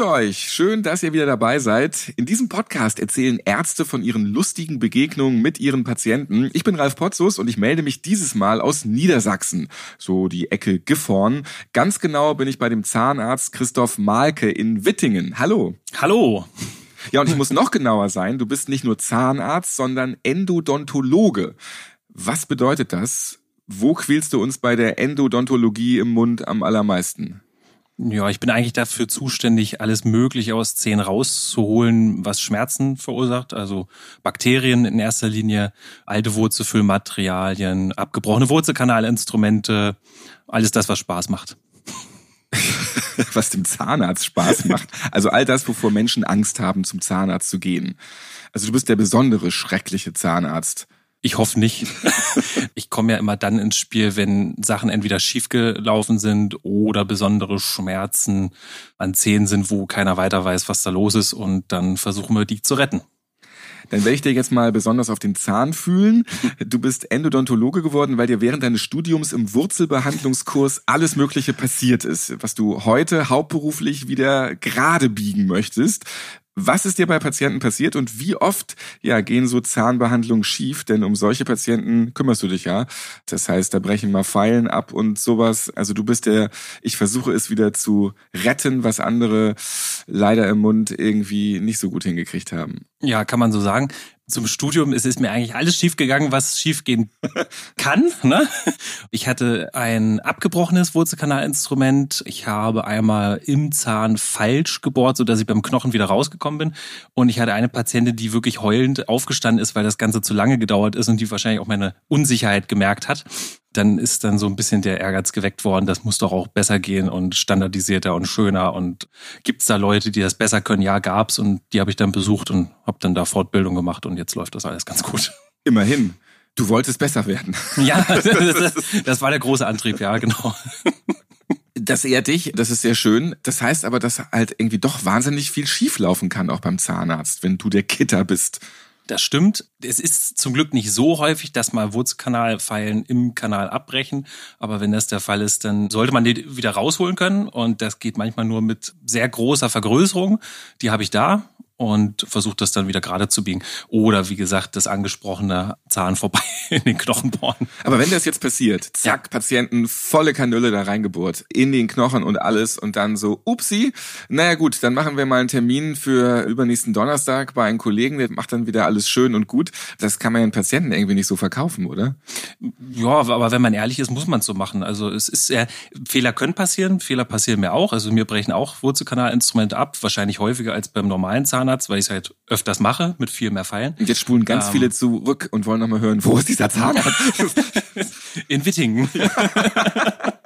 Grüße euch. Schön, dass ihr wieder dabei seid. In diesem Podcast erzählen Ärzte von ihren lustigen Begegnungen mit ihren Patienten. Ich bin Ralf Potzus und ich melde mich dieses Mal aus Niedersachsen, so die Ecke Gifhorn. Ganz genau bin ich bei dem Zahnarzt Christoph Malke in Wittingen. Hallo. Hallo. Ja, und ich muss noch genauer sein. Du bist nicht nur Zahnarzt, sondern Endodontologe. Was bedeutet das? Wo quälst du uns bei der Endodontologie im Mund am allermeisten? Ja, ich bin eigentlich dafür zuständig, alles Mögliche aus Zähnen rauszuholen, was Schmerzen verursacht. Also Bakterien in erster Linie, alte Wurzelfüllmaterialien, abgebrochene Wurzelkanalinstrumente, alles das, was Spaß macht. was dem Zahnarzt Spaß macht. Also all das, wovor Menschen Angst haben, zum Zahnarzt zu gehen. Also du bist der besondere, schreckliche Zahnarzt. Ich hoffe nicht. ich komme ja immer dann ins Spiel, wenn Sachen entweder schiefgelaufen sind oder besondere Schmerzen an Zähnen sind, wo keiner weiter weiß, was da los ist und dann versuchen wir die zu retten. Dann werde ich dir jetzt mal besonders auf den Zahn fühlen. Du bist Endodontologe geworden, weil dir während deines Studiums im Wurzelbehandlungskurs alles Mögliche passiert ist, was du heute hauptberuflich wieder gerade biegen möchtest. Was ist dir bei Patienten passiert und wie oft ja, gehen so Zahnbehandlungen schief? Denn um solche Patienten kümmerst du dich ja. Das heißt, da brechen mal Pfeilen ab und sowas. Also du bist der, ich versuche es wieder zu retten, was andere leider im Mund irgendwie nicht so gut hingekriegt haben. Ja, kann man so sagen zum Studium ist es mir eigentlich alles schiefgegangen, was schiefgehen kann. Ne? Ich hatte ein abgebrochenes Wurzelkanalinstrument. Ich habe einmal im Zahn falsch gebohrt, so dass ich beim Knochen wieder rausgekommen bin. Und ich hatte eine Patientin, die wirklich heulend aufgestanden ist, weil das Ganze zu lange gedauert ist und die wahrscheinlich auch meine Unsicherheit gemerkt hat dann ist dann so ein bisschen der Ehrgeiz geweckt worden, das muss doch auch besser gehen und standardisierter und schöner. Und gibt's da Leute, die das besser können? Ja, gab's und die habe ich dann besucht und habe dann da Fortbildung gemacht und jetzt läuft das alles ganz gut. Immerhin. Du wolltest besser werden. Ja, das, das war der große Antrieb, ja, genau. Das ehrt dich, das ist sehr schön. Das heißt aber, dass halt irgendwie doch wahnsinnig viel schieflaufen kann, auch beim Zahnarzt, wenn du der Kitter bist. Das stimmt. Es ist zum Glück nicht so häufig, dass mal Wurzelkanalpfeilen im Kanal abbrechen. Aber wenn das der Fall ist, dann sollte man die wieder rausholen können. Und das geht manchmal nur mit sehr großer Vergrößerung. Die habe ich da und versucht das dann wieder gerade zu biegen. Oder wie gesagt, das angesprochene Zahn vorbei in den Knochen bohren. Aber wenn das jetzt passiert, zack, ja. Patienten volle Kanüle da reingebohrt, in den Knochen und alles und dann so, upsi, naja gut, dann machen wir mal einen Termin für übernächsten Donnerstag bei einem Kollegen, der macht dann wieder alles schön und gut. Das kann man den Patienten irgendwie nicht so verkaufen, oder? Ja, aber wenn man ehrlich ist, muss man es so machen. Also es ist ja, Fehler können passieren, Fehler passieren mir auch. Also mir brechen auch Wurzelkanalinstrumente ab, wahrscheinlich häufiger als beim normalen Zahnarzt. Zahnarzt, weil ich es halt öfters mache, mit viel mehr Pfeilen. Und jetzt spulen ganz ähm, viele zurück und wollen nochmal hören, wo ist dieser Zahnarzt? In Wittingen.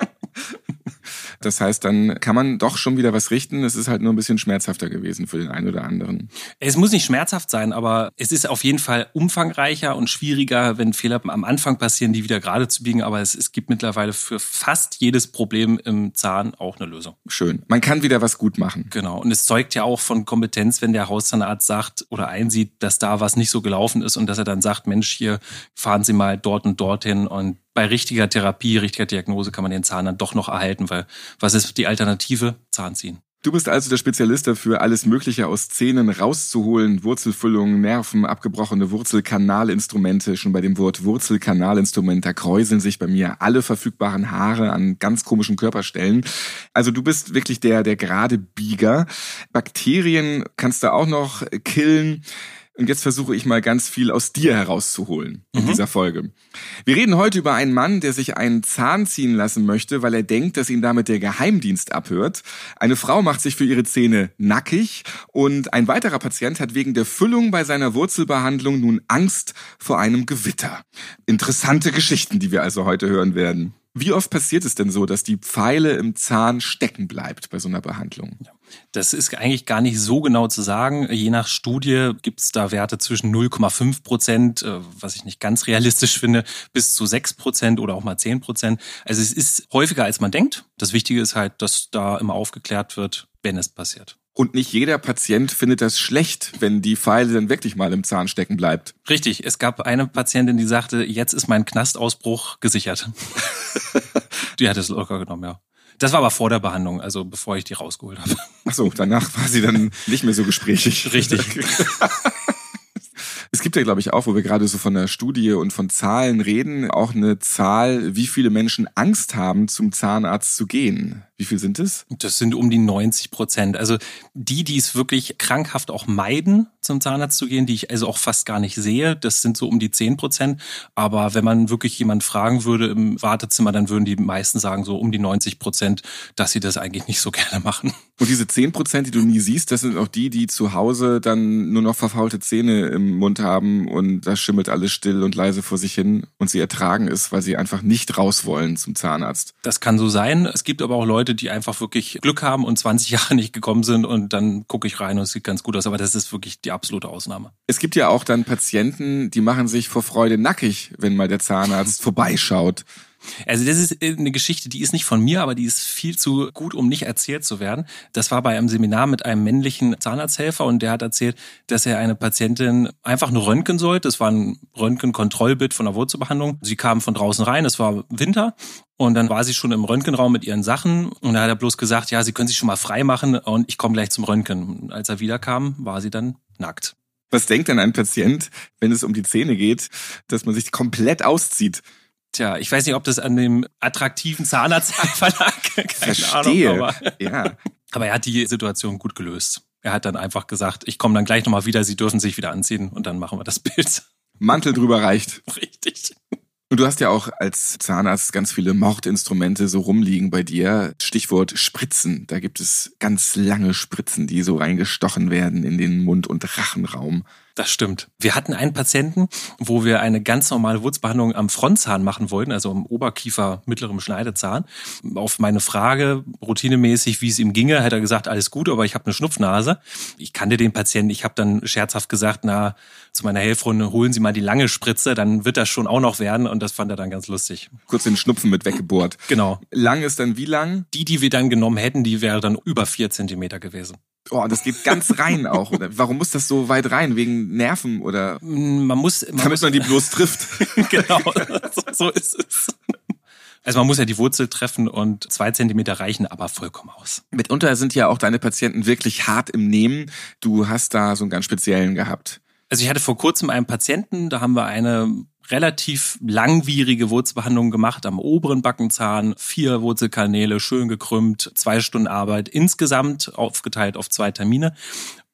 Das heißt, dann kann man doch schon wieder was richten. Es ist halt nur ein bisschen schmerzhafter gewesen für den einen oder anderen. Es muss nicht schmerzhaft sein, aber es ist auf jeden Fall umfangreicher und schwieriger, wenn Fehler am Anfang passieren, die wieder gerade zu biegen. Aber es, es gibt mittlerweile für fast jedes Problem im Zahn auch eine Lösung. Schön. Man kann wieder was gut machen. Genau. Und es zeugt ja auch von Kompetenz, wenn der Hauszahnarzt sagt oder einsieht, dass da was nicht so gelaufen ist und dass er dann sagt, Mensch, hier fahren Sie mal dort und dorthin und bei richtiger Therapie, richtiger Diagnose kann man den Zahn dann doch noch erhalten, weil was ist die Alternative? Zahn ziehen. Du bist also der Spezialist dafür, alles Mögliche aus Zähnen rauszuholen, Wurzelfüllungen, Nerven, abgebrochene Wurzelkanalinstrumente. Schon bei dem Wort Wurzelkanalinstrument, da kräuseln sich bei mir alle verfügbaren Haare an ganz komischen Körperstellen. Also du bist wirklich der, der gerade Bieger. Bakterien kannst du auch noch killen. Und jetzt versuche ich mal ganz viel aus dir herauszuholen in mhm. dieser Folge. Wir reden heute über einen Mann, der sich einen Zahn ziehen lassen möchte, weil er denkt, dass ihn damit der Geheimdienst abhört. Eine Frau macht sich für ihre Zähne nackig und ein weiterer Patient hat wegen der Füllung bei seiner Wurzelbehandlung nun Angst vor einem Gewitter. Interessante Geschichten, die wir also heute hören werden. Wie oft passiert es denn so, dass die Pfeile im Zahn stecken bleibt bei so einer Behandlung? Das ist eigentlich gar nicht so genau zu sagen. Je nach Studie gibt es da Werte zwischen 0,5 Prozent, äh, was ich nicht ganz realistisch finde, bis zu 6 Prozent oder auch mal 10 Prozent. Also es ist häufiger, als man denkt. Das Wichtige ist halt, dass da immer aufgeklärt wird, wenn es passiert. Und nicht jeder Patient findet das schlecht, wenn die Pfeile dann wirklich mal im Zahn stecken bleibt. Richtig, es gab eine Patientin, die sagte, jetzt ist mein Knastausbruch gesichert. die hat es locker genommen, ja. Das war aber vor der Behandlung, also bevor ich die rausgeholt habe. Ach so, danach war sie dann nicht mehr so gesprächig. Richtig. Es gibt ja, glaube ich, auch, wo wir gerade so von der Studie und von Zahlen reden, auch eine Zahl, wie viele Menschen Angst haben, zum Zahnarzt zu gehen. Wie viel sind es? Das sind um die 90 Prozent. Also die, die es wirklich krankhaft auch meiden, zum Zahnarzt zu gehen, die ich also auch fast gar nicht sehe, das sind so um die 10 Prozent. Aber wenn man wirklich jemand fragen würde im Wartezimmer, dann würden die meisten sagen so um die 90 Prozent, dass sie das eigentlich nicht so gerne machen. Und diese 10 Prozent, die du nie siehst, das sind auch die, die zu Hause dann nur noch verfaulte Zähne im Mund haben und da schimmelt alles still und leise vor sich hin und sie ertragen es, weil sie einfach nicht raus wollen zum Zahnarzt. Das kann so sein. Es gibt aber auch Leute, Leute, die einfach wirklich Glück haben und 20 Jahre nicht gekommen sind und dann gucke ich rein und es sieht ganz gut aus. Aber das ist wirklich die absolute Ausnahme. Es gibt ja auch dann Patienten, die machen sich vor Freude nackig, wenn mal der Zahnarzt vorbeischaut. Also das ist eine Geschichte, die ist nicht von mir, aber die ist viel zu gut, um nicht erzählt zu werden. Das war bei einem Seminar mit einem männlichen Zahnarzthelfer und der hat erzählt, dass er eine Patientin einfach nur röntgen sollte. Das war ein Röntgenkontrollbild von der Wurzelbehandlung. Sie kam von draußen rein, es war Winter und dann war sie schon im Röntgenraum mit ihren Sachen und da hat er bloß gesagt, ja, sie können sich schon mal frei machen und ich komme gleich zum Röntgen. Und als er wiederkam, war sie dann nackt. Was denkt denn ein Patient, wenn es um die Zähne geht, dass man sich komplett auszieht? Tja, ich weiß nicht, ob das an dem attraktiven Zahnarztverlag lag. Verstehe. Ahnung, aber, ja. aber er hat die Situation gut gelöst. Er hat dann einfach gesagt, ich komme dann gleich nochmal wieder, Sie dürfen sich wieder anziehen und dann machen wir das Bild. Mantel drüber reicht. Richtig. Und du hast ja auch als Zahnarzt ganz viele Mordinstrumente so rumliegen bei dir. Stichwort Spritzen. Da gibt es ganz lange Spritzen, die so reingestochen werden in den Mund- und Rachenraum. Das stimmt. Wir hatten einen Patienten, wo wir eine ganz normale Wurzbehandlung am Frontzahn machen wollten, also am Oberkiefer mittlerem Schneidezahn. Auf meine Frage, routinemäßig, wie es ihm ginge, hat er gesagt, alles gut, aber ich habe eine Schnupfnase. Ich kannte den Patienten, ich habe dann scherzhaft gesagt, na, zu meiner Helfrunde, holen Sie mal die lange Spritze, dann wird das schon auch noch werden und das fand er dann ganz lustig. Kurz den Schnupfen mit weggebohrt. Genau. Lang ist dann wie lang? Die, die wir dann genommen hätten, die wäre dann über vier Zentimeter gewesen. Oh, das geht ganz rein auch. Oder warum muss das so weit rein? Wegen Nerven oder? Man muss, man Damit muss, man die bloß trifft. genau, so, so ist es. Also man muss ja die Wurzel treffen und zwei Zentimeter reichen aber vollkommen aus. Mitunter sind ja auch deine Patienten wirklich hart im Nehmen. Du hast da so einen ganz speziellen gehabt. Also ich hatte vor kurzem einen Patienten, da haben wir eine relativ langwierige Wurzelbehandlung gemacht am oberen Backenzahn, vier Wurzelkanäle, schön gekrümmt, zwei Stunden Arbeit insgesamt aufgeteilt auf zwei Termine.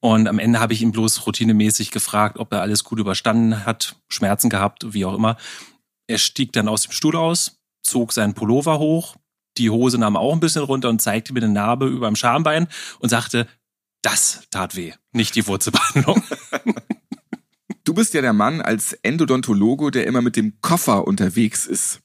Und am Ende habe ich ihn bloß routinemäßig gefragt, ob er alles gut überstanden hat, Schmerzen gehabt, wie auch immer. Er stieg dann aus dem Stuhl aus, zog seinen Pullover hoch, die Hose nahm auch ein bisschen runter und zeigte mir eine Narbe über dem Schambein und sagte, das tat weh, nicht die Wurzelbehandlung. Du bist ja der Mann als Endodontologe, der immer mit dem Koffer unterwegs ist.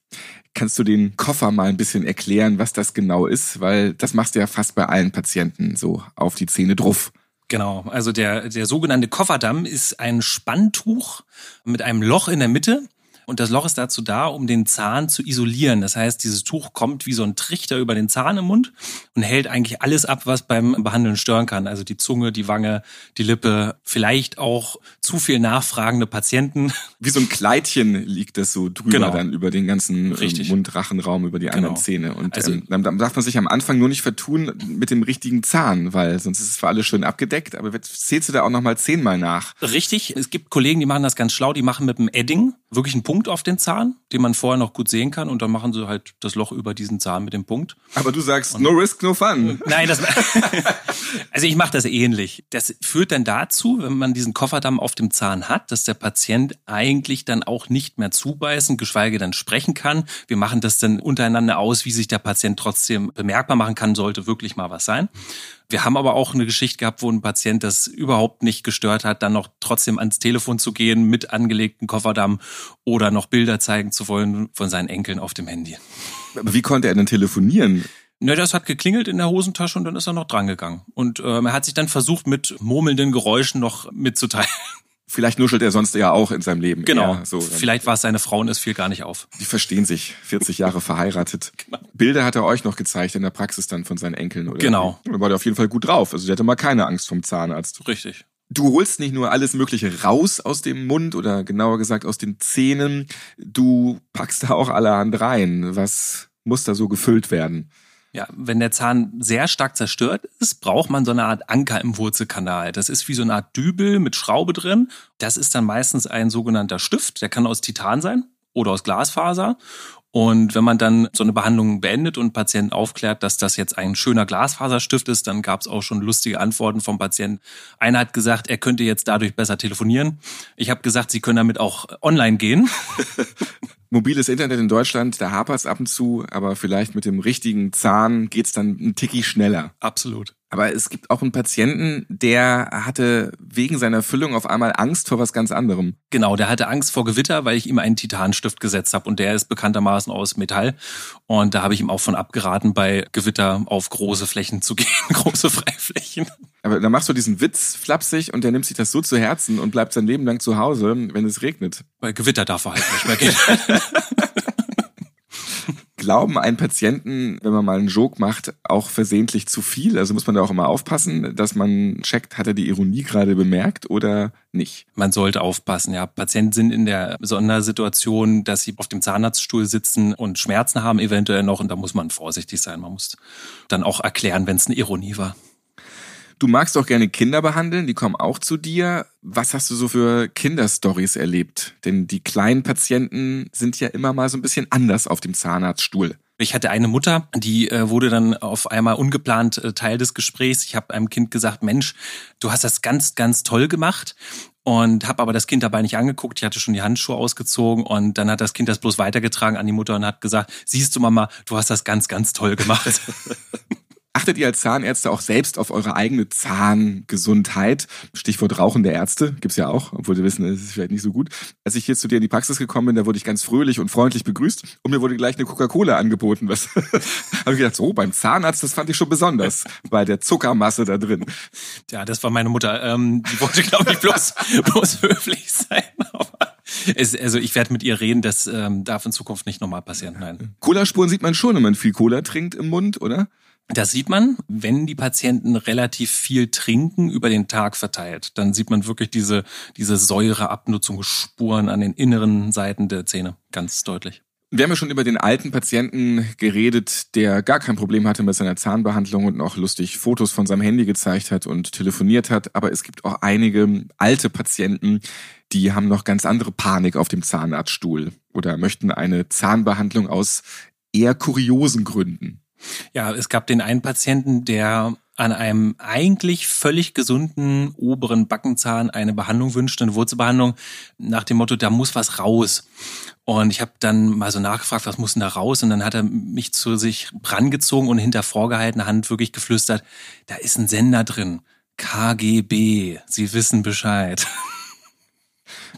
Kannst du den Koffer mal ein bisschen erklären, was das genau ist? Weil das machst du ja fast bei allen Patienten so auf die Zähne drauf. Genau, also der, der sogenannte Kofferdamm ist ein Spanntuch mit einem Loch in der Mitte. Und das Loch ist dazu da, um den Zahn zu isolieren. Das heißt, dieses Tuch kommt wie so ein Trichter über den Zahn im Mund und hält eigentlich alles ab, was beim Behandeln stören kann. Also die Zunge, die Wange, die Lippe, vielleicht auch zu viel nachfragende Patienten. Wie so ein Kleidchen liegt das so drüber Genau. dann über den ganzen äh, Richtig. Mund-Rachenraum, über die anderen Genau. Zähne. Und Also- ähm, dann, darf man sich am Anfang nur nicht vertun mit dem richtigen Zahn, weil sonst ist es für alle schön abgedeckt. Aber zählst du da auch nochmal zehnmal nach? Richtig, es gibt Kollegen, die machen das ganz schlau, die machen mit dem Edding wirklich einen Punkt auf den Zahn, den man vorher noch gut sehen kann und dann machen sie halt das Loch über diesen Zahn mit dem Punkt. Aber du sagst, no risk, no fun. Nein, das also ich mache das ähnlich. Das führt dann dazu, wenn man diesen Kofferdamm auf dem Zahn hat, dass der Patient eigentlich dann auch nicht mehr zubeißen, geschweige denn sprechen kann. Wir machen das dann untereinander aus, wie sich der Patient trotzdem bemerkbar machen kann, sollte wirklich mal was sein. Wir haben aber auch eine Geschichte gehabt, wo ein Patient das überhaupt nicht gestört hat, dann noch trotzdem ans Telefon zu gehen mit angelegten Kofferdamm oder noch Bilder zeigen zu wollen von seinen Enkeln auf dem Handy. Aber wie konnte er denn telefonieren? Ne, das hat geklingelt in der Hosentasche und dann ist er noch drangegangen. Und ähm, er hat sich dann versucht, mit murmelnden Geräuschen noch mitzuteilen. Vielleicht nuschelt er sonst ja auch in seinem Leben. Genau. so, Vielleicht war es seine Frau und es fiel gar nicht auf. Die verstehen sich, 40 Jahre verheiratet. Genau. Bilder hat er euch noch gezeigt in der Praxis dann von seinen Enkeln, oder? Genau. Da war der auf jeden Fall gut drauf. Also der hatte mal keine Angst vom Zahnarzt. Richtig. Du holst nicht nur alles Mögliche raus aus dem Mund oder genauer gesagt aus den Zähnen, du packst da auch allerhand rein. Was muss da so gefüllt werden? Ja, wenn der Zahn sehr stark zerstört ist, braucht man so eine Art Anker im Wurzelkanal. Das ist wie so eine Art Dübel mit Schraube drin. Das ist dann meistens ein sogenannter Stift. Der kann aus Titan sein oder aus Glasfaser. Und wenn man dann so eine Behandlung beendet und Patienten aufklärt, dass das jetzt ein schöner Glasfaserstift ist, dann gab es auch schon lustige Antworten vom Patienten. Einer hat gesagt, er könnte jetzt dadurch besser telefonieren. Ich habe gesagt, sie können damit auch online gehen. Mobiles Internet in Deutschland, da hapert es ab und zu, aber vielleicht mit dem richtigen Zahn geht's dann ein Ticki schneller. Absolut. Aber es gibt auch einen Patienten, der hatte wegen seiner Füllung auf einmal Angst vor was ganz anderem. Genau, der hatte Angst vor Gewitter, weil ich ihm einen Titanstift gesetzt habe und der ist bekanntermaßen aus Metall. Und da habe ich ihm auch von abgeraten, bei Gewitter auf große Flächen zu gehen, große Freiflächen. Aber da machst du diesen Witz flapsig und der nimmt sich das so zu Herzen und bleibt sein Leben lang zu Hause, wenn es regnet. Bei Gewitter darf er halt nicht mehr gehen. glauben einen Patienten, wenn man mal einen Joke macht, auch versehentlich zu viel? Also muss man da auch immer aufpassen, dass man checkt, hat er die Ironie gerade bemerkt oder nicht? Man sollte aufpassen, ja. Patienten sind in der Sondersituation, dass sie auf dem Zahnarztstuhl sitzen und Schmerzen haben eventuell noch und da muss man vorsichtig sein. Man muss dann auch erklären, wenn es eine Ironie war. Du magst auch gerne Kinder behandeln, die kommen auch zu dir. Was hast du so für Kinderstories erlebt? Denn die kleinen Patienten sind ja immer mal so ein bisschen anders auf dem Zahnarztstuhl. Ich hatte eine Mutter, die äh, wurde dann auf einmal ungeplant äh, Teil des Gesprächs. Ich habe einem Kind gesagt, Mensch, du hast das ganz, ganz toll gemacht und habe aber das Kind dabei nicht angeguckt. Ich hatte schon die Handschuhe ausgezogen und dann hat das Kind das bloß weitergetragen an die Mutter und hat gesagt, siehst du Mama, du hast das ganz, ganz toll gemacht. Achtet ihr als Zahnärzte auch selbst auf eure eigene Zahngesundheit? Stichwort Rauchen der Ärzte gibt's ja auch, obwohl sie wissen, es ist vielleicht nicht so gut. Als ich hier zu dir in die Praxis gekommen bin, da wurde ich ganz fröhlich und freundlich begrüßt und mir wurde gleich eine Coca-Cola angeboten. Was habe ich gedacht, so beim Zahnarzt, das fand ich schon besonders bei der Zuckermasse da drin. Ja, das war meine Mutter. Ähm, die wollte, glaube ich, bloß, bloß höflich sein. Es, also ich werde mit ihr reden, das ähm, darf in Zukunft nicht nochmal passieren. Nein. Cola-Spuren sieht man schon, wenn man viel Cola trinkt im Mund, oder? Das sieht man, wenn die Patienten relativ viel trinken über den Tag verteilt. Dann sieht man wirklich diese, diese Säureabnutzungsspuren an den inneren Seiten der Zähne ganz deutlich. Wir haben ja schon über den alten Patienten geredet, der gar kein Problem hatte mit seiner Zahnbehandlung und auch lustig Fotos von seinem Handy gezeigt hat und telefoniert hat. Aber es gibt auch einige alte Patienten, die haben noch ganz andere Panik auf dem Zahnarztstuhl oder möchten eine Zahnbehandlung aus eher kuriosen Gründen. Ja, es gab den einen Patienten, der an einem eigentlich völlig gesunden oberen Backenzahn eine Behandlung wünschte, eine Wurzelbehandlung, nach dem Motto, da muss was raus. Und ich habe dann mal so nachgefragt, was muss denn da raus? Und dann hat er mich zu sich rangezogen und hinter vorgehaltener Hand wirklich geflüstert, da ist ein Sender drin. KGB, Sie wissen Bescheid.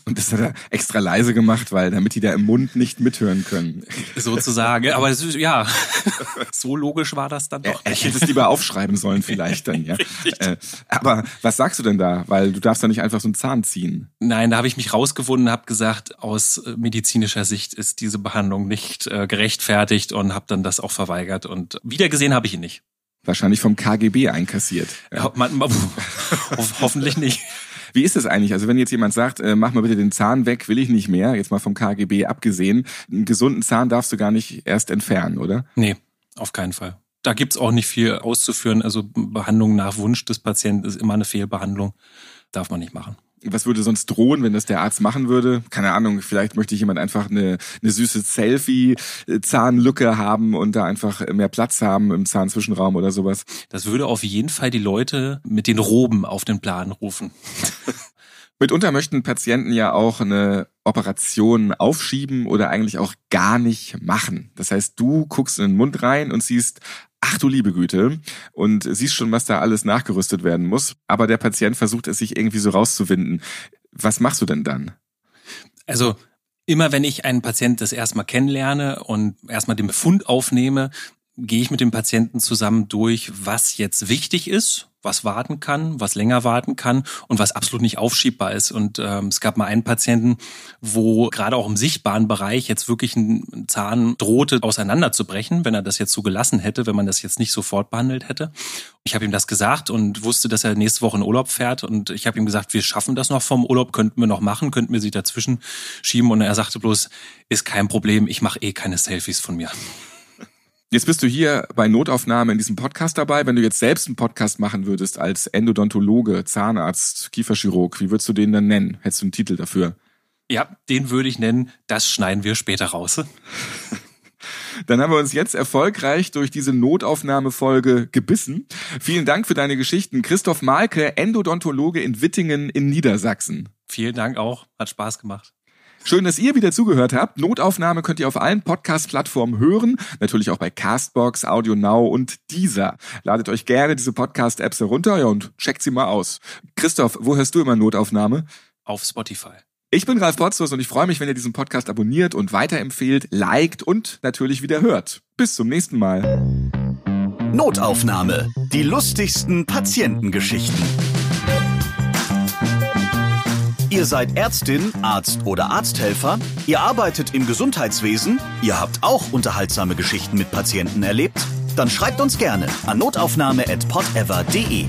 Und das hat er extra leise gemacht, weil damit die da im Mund nicht mithören können. Sozusagen. Aber ist, ja, so logisch war das dann doch. Er, ich hätte es lieber aufschreiben sollen vielleicht dann, ja. Äh, aber was sagst du denn da? Weil du darfst da nicht einfach so einen Zahn ziehen. Nein, da habe ich mich rausgewunden, habe gesagt, aus äh, medizinischer Sicht ist diese Behandlung nicht äh, gerechtfertigt und habe dann das auch verweigert. Und wiedergesehen habe ich ihn nicht. Wahrscheinlich vom KGB einkassiert. Ja. Man, man, hoffentlich nicht. Wie ist es eigentlich? Also wenn jetzt jemand sagt, äh, mach mal bitte den Zahn weg, will ich nicht mehr, jetzt mal vom KGB abgesehen, einen gesunden Zahn darfst du gar nicht erst entfernen, oder? Nee, auf keinen Fall. Da gibt's auch nicht viel auszuführen. Also Behandlung nach Wunsch des Patienten ist immer eine Fehlbehandlung. Darf man nicht machen was würde sonst drohen, wenn das der Arzt machen würde? Keine Ahnung, vielleicht möchte jemand einfach eine, eine süße Selfie-Zahnlücke haben und da einfach mehr Platz haben im Zahnzwischenraum oder sowas. Das würde auf jeden Fall die Leute mit den Roben auf den Plan rufen. Mitunter möchten Patienten ja auch eine Operation aufschieben oder eigentlich auch gar nicht machen. Das heißt, du guckst in den Mund rein und siehst, ach du liebe Güte, und siehst schon, was da alles nachgerüstet werden muss. Aber der Patient versucht es sich irgendwie so rauszuwinden. Was machst du denn dann? Also immer wenn ich einen Patient das erstmal kennenlerne und erstmal den Befund aufnehme, gehe ich mit dem Patienten zusammen durch, was jetzt wichtig ist, was warten kann, was länger warten kann und was absolut nicht aufschiebbar ist. Und ähm, es gab mal einen Patienten, wo gerade auch im sichtbaren Bereich jetzt wirklich ein Zahn drohte auseinanderzubrechen, wenn er das jetzt so gelassen hätte, wenn man das jetzt nicht sofort behandelt hätte. Ich habe ihm das gesagt und wusste, dass er nächste Woche in Urlaub fährt. Und ich habe ihm gesagt, wir schaffen das noch vom Urlaub, könnten wir noch machen, könnten wir sie dazwischen schieben. Und er sagte bloß, ist kein Problem, ich mache eh keine Selfies von mir. Jetzt bist du hier bei Notaufnahme in diesem Podcast dabei. Wenn du jetzt selbst einen Podcast machen würdest als Endodontologe, Zahnarzt, Kieferchirurg, wie würdest du den dann nennen? Hättest du einen Titel dafür? Ja, den würde ich nennen, das schneiden wir später raus. Dann haben wir uns jetzt erfolgreich durch diese Notaufnahmefolge gebissen. Vielen Dank für deine Geschichten. Christoph Malke, Endodontologe in Wittingen in Niedersachsen. Vielen Dank auch. Hat Spaß gemacht. Schön, dass ihr wieder zugehört habt. Notaufnahme könnt ihr auf allen Podcast-Plattformen hören. Natürlich auch bei Castbox, Audio Now und Deezer. Ladet euch gerne diese Podcast-Apps herunter ja, und checkt sie mal aus. Christoph, wo hörst du immer Notaufnahme? Auf Spotify. Ich bin Ralf Potzus und ich freue mich, wenn ihr diesen Podcast abonniert und weiterempfehlt, liked und natürlich wieder hört. Bis zum nächsten Mal. Notaufnahme. Die lustigsten Patientengeschichten. Ihr seid Ärztin, Arzt oder Arzthelfer, ihr arbeitet im Gesundheitswesen, ihr habt auch unterhaltsame Geschichten mit Patienten erlebt? Dann schreibt uns gerne an notaufnahme.podever.de.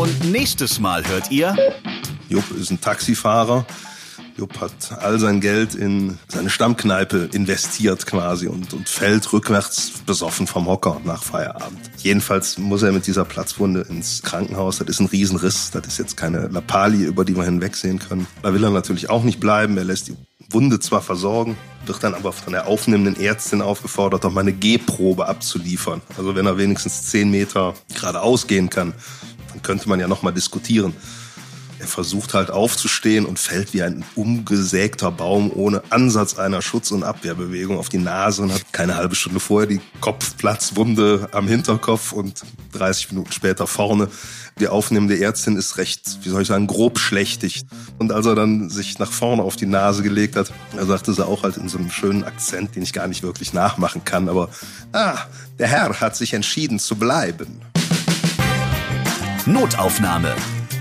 Und nächstes Mal hört ihr... Jupp ist ein Taxifahrer Jupp hat all sein Geld in seine Stammkneipe investiert quasi und, und fällt rückwärts besoffen vom Hocker nach Feierabend. Jedenfalls muss er mit dieser Platzwunde ins Krankenhaus. Das ist ein Riesenriss. Das ist jetzt keine Lappalie, über die wir hinwegsehen können. Da will er natürlich auch nicht bleiben. Er lässt die Wunde zwar versorgen, wird dann aber von der aufnehmenden Ärztin aufgefordert, doch mal eine G-Probe abzuliefern. Also wenn er wenigstens zehn Meter geradeaus gehen kann, dann könnte man ja noch mal diskutieren. Er versucht halt aufzustehen und fällt wie ein umgesägter Baum ohne Ansatz einer Schutz- und Abwehrbewegung auf die Nase und hat keine halbe Stunde vorher die Kopfplatzwunde am Hinterkopf und 30 Minuten später vorne. Die aufnehmende Ärztin ist recht, wie soll ich sagen, grob schlechtig. Und als er dann sich nach vorne auf die Nase gelegt hat, er sagte sie auch halt in so einem schönen Akzent, den ich gar nicht wirklich nachmachen kann, aber ah, der Herr hat sich entschieden zu bleiben. Notaufnahme.